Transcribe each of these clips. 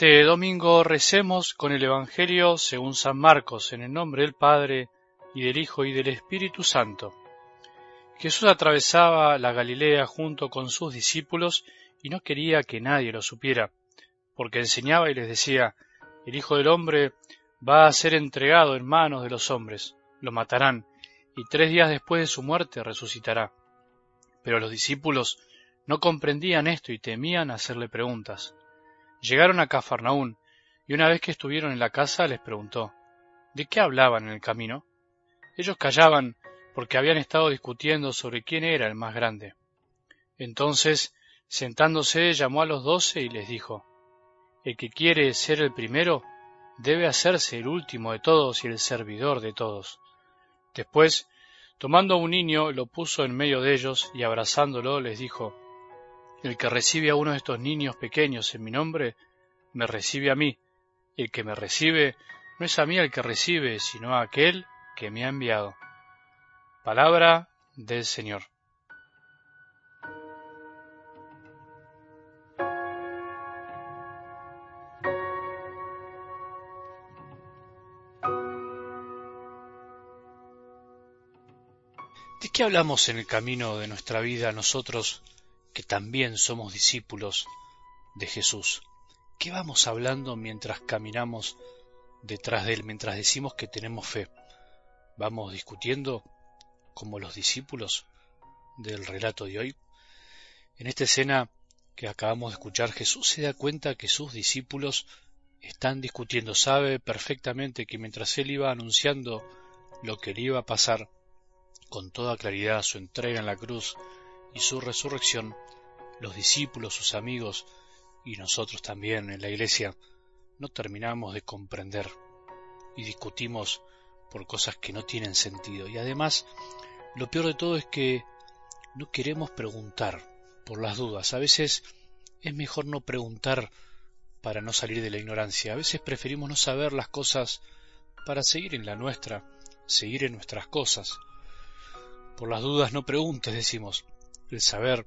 este domingo recemos con el Evangelio según San Marcos, en el nombre del Padre, y del Hijo, y del Espíritu Santo. Jesús atravesaba la Galilea junto con sus discípulos y no quería que nadie lo supiera, porque enseñaba y les decía, el Hijo del Hombre va a ser entregado en manos de los hombres, lo matarán, y tres días después de su muerte resucitará. Pero los discípulos no comprendían esto y temían hacerle preguntas. Llegaron a Cafarnaún, y una vez que estuvieron en la casa les preguntó, ¿de qué hablaban en el camino? Ellos callaban porque habían estado discutiendo sobre quién era el más grande. Entonces, sentándose, llamó a los doce y les dijo, El que quiere ser el primero, debe hacerse el último de todos y el servidor de todos. Después, tomando a un niño, lo puso en medio de ellos y abrazándolo les dijo, el que recibe a uno de estos niños pequeños en mi nombre, me recibe a mí. El que me recibe, no es a mí el que recibe, sino a aquel que me ha enviado. Palabra del Señor. ¿De qué hablamos en el camino de nuestra vida nosotros que también somos discípulos de Jesús. ¿Qué vamos hablando mientras caminamos detrás de Él, mientras decimos que tenemos fe? ¿Vamos discutiendo como los discípulos del relato de hoy? En esta escena que acabamos de escuchar, Jesús se da cuenta que sus discípulos están discutiendo. Sabe perfectamente que mientras Él iba anunciando lo que le iba a pasar, con toda claridad su entrega en la cruz y su resurrección, los discípulos, sus amigos y nosotros también en la iglesia no terminamos de comprender y discutimos por cosas que no tienen sentido. Y además, lo peor de todo es que no queremos preguntar por las dudas. A veces es mejor no preguntar para no salir de la ignorancia. A veces preferimos no saber las cosas para seguir en la nuestra, seguir en nuestras cosas. Por las dudas no preguntes, decimos. El saber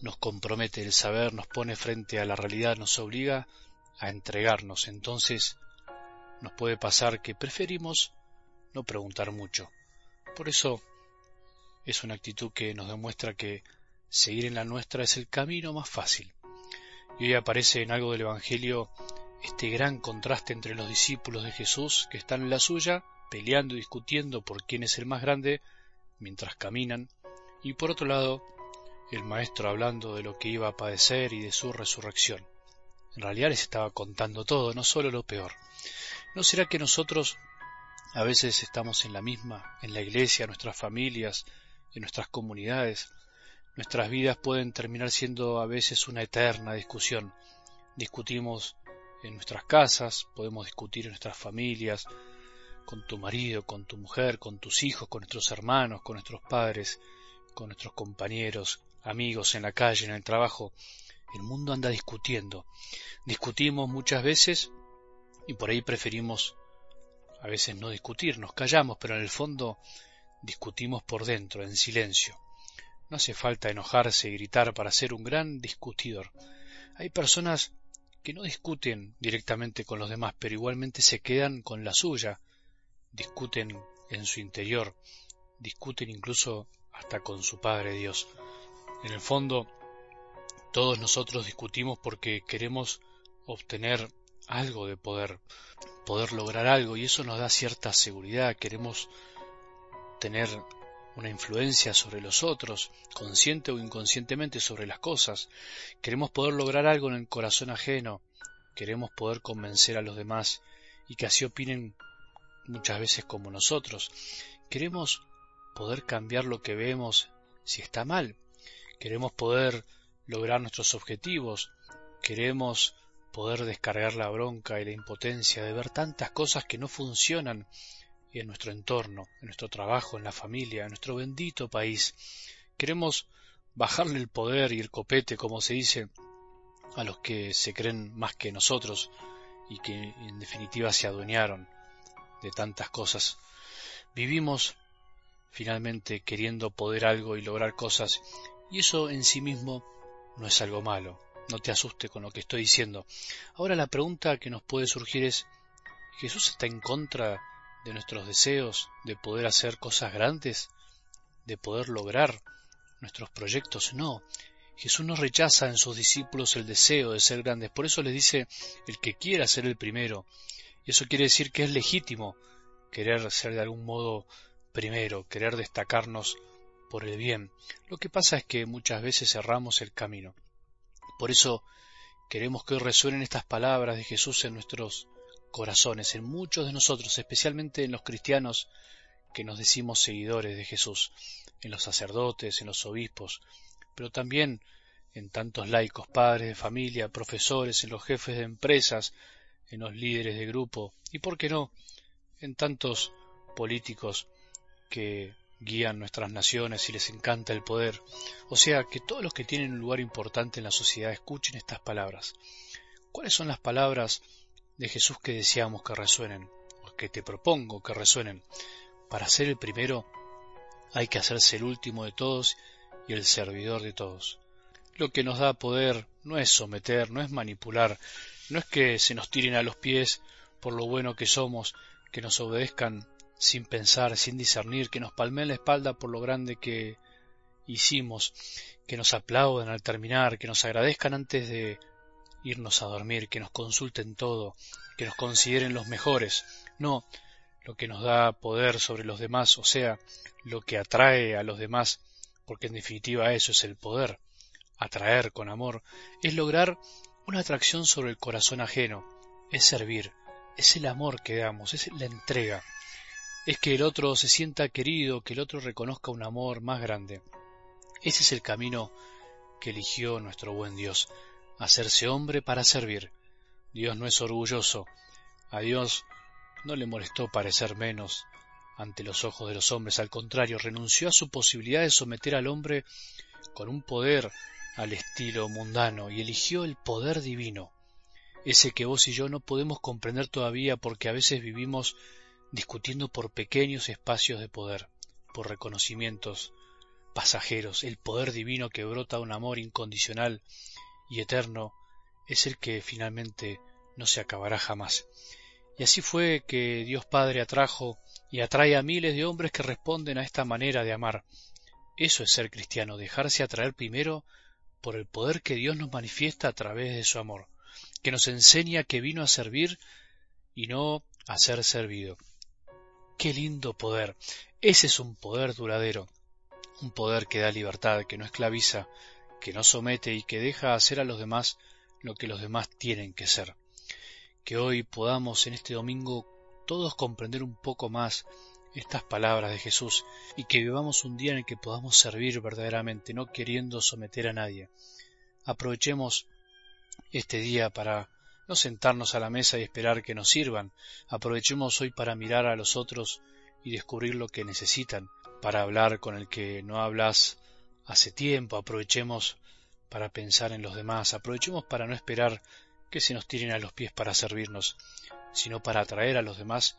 nos compromete, el saber nos pone frente a la realidad, nos obliga a entregarnos. Entonces nos puede pasar que preferimos no preguntar mucho. Por eso es una actitud que nos demuestra que seguir en la nuestra es el camino más fácil. Y hoy aparece en algo del Evangelio este gran contraste entre los discípulos de Jesús que están en la suya, peleando y discutiendo por quién es el más grande, mientras caminan, y por otro lado el maestro hablando de lo que iba a padecer y de su resurrección. En realidad les estaba contando todo, no solo lo peor. ¿No será que nosotros a veces estamos en la misma, en la iglesia, en nuestras familias, en nuestras comunidades? Nuestras vidas pueden terminar siendo a veces una eterna discusión. Discutimos en nuestras casas, podemos discutir en nuestras familias, con tu marido, con tu mujer, con tus hijos, con nuestros hermanos, con nuestros padres, con nuestros compañeros, amigos en la calle, en el trabajo. El mundo anda discutiendo. Discutimos muchas veces y por ahí preferimos a veces no discutir, nos callamos, pero en el fondo discutimos por dentro, en silencio. No hace falta enojarse y gritar para ser un gran discutidor. Hay personas que no discuten directamente con los demás, pero igualmente se quedan con la suya, discuten en su interior, discuten incluso hasta con su Padre Dios. En el fondo, todos nosotros discutimos porque queremos obtener algo de poder, poder lograr algo y eso nos da cierta seguridad, queremos tener una influencia sobre los otros, consciente o inconscientemente sobre las cosas, queremos poder lograr algo en el corazón ajeno, queremos poder convencer a los demás y que así opinen muchas veces como nosotros, queremos poder cambiar lo que vemos si está mal, queremos poder lograr nuestros objetivos, queremos poder descargar la bronca y la impotencia de ver tantas cosas que no funcionan en nuestro entorno, en nuestro trabajo, en la familia, en nuestro bendito país. Queremos bajarle el poder y el copete, como se dice, a los que se creen más que nosotros y que en definitiva se adueñaron de tantas cosas. Vivimos finalmente queriendo poder algo y lograr cosas y eso en sí mismo no es algo malo. no te asuste con lo que estoy diciendo. Ahora la pregunta que nos puede surgir es, ¿Jesús está en contra de nuestros deseos de poder hacer cosas grandes? ¿De poder lograr nuestros proyectos? No. Jesús no rechaza en sus discípulos el deseo de ser grandes. Por eso les dice el que quiera ser el primero. Y eso quiere decir que es legítimo querer ser de algún modo primero, querer destacarnos por el bien. Lo que pasa es que muchas veces cerramos el camino. Por eso queremos que hoy resuenen estas palabras de Jesús en nuestros corazones, en muchos de nosotros, especialmente en los cristianos que nos decimos seguidores de Jesús, en los sacerdotes, en los obispos, pero también en tantos laicos, padres de familia, profesores, en los jefes de empresas, en los líderes de grupo y, por qué no, en tantos políticos que guían nuestras naciones y les encanta el poder. O sea, que todos los que tienen un lugar importante en la sociedad escuchen estas palabras. ¿Cuáles son las palabras de Jesús que deseamos que resuenen? O que te propongo que resuenen. Para ser el primero hay que hacerse el último de todos y el servidor de todos. Lo que nos da poder no es someter, no es manipular, no es que se nos tiren a los pies por lo bueno que somos, que nos obedezcan sin pensar, sin discernir, que nos palmeen la espalda por lo grande que hicimos, que nos aplaudan al terminar, que nos agradezcan antes de irnos a dormir, que nos consulten todo, que nos consideren los mejores. No, lo que nos da poder sobre los demás, o sea, lo que atrae a los demás, porque en definitiva eso es el poder, atraer con amor, es lograr una atracción sobre el corazón ajeno, es servir, es el amor que damos, es la entrega es que el otro se sienta querido, que el otro reconozca un amor más grande. Ese es el camino que eligió nuestro buen Dios, hacerse hombre para servir. Dios no es orgulloso, a Dios no le molestó parecer menos ante los ojos de los hombres, al contrario, renunció a su posibilidad de someter al hombre con un poder al estilo mundano y eligió el poder divino, ese que vos y yo no podemos comprender todavía porque a veces vivimos discutiendo por pequeños espacios de poder, por reconocimientos pasajeros. El poder divino que brota un amor incondicional y eterno es el que finalmente no se acabará jamás. Y así fue que Dios Padre atrajo y atrae a miles de hombres que responden a esta manera de amar. Eso es ser cristiano, dejarse atraer primero por el poder que Dios nos manifiesta a través de su amor, que nos enseña que vino a servir y no a ser servido. Qué lindo poder. Ese es un poder duradero, un poder que da libertad, que no esclaviza, que no somete y que deja hacer a los demás lo que los demás tienen que ser. Que hoy podamos en este domingo todos comprender un poco más estas palabras de Jesús y que vivamos un día en el que podamos servir verdaderamente, no queriendo someter a nadie. Aprovechemos este día para no sentarnos a la mesa y esperar que nos sirvan. Aprovechemos hoy para mirar a los otros y descubrir lo que necesitan, para hablar con el que no hablas hace tiempo. Aprovechemos para pensar en los demás. Aprovechemos para no esperar que se nos tiren a los pies para servirnos, sino para atraer a los demás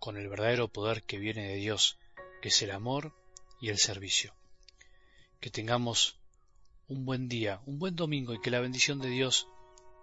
con el verdadero poder que viene de Dios, que es el amor y el servicio. Que tengamos un buen día, un buen domingo y que la bendición de Dios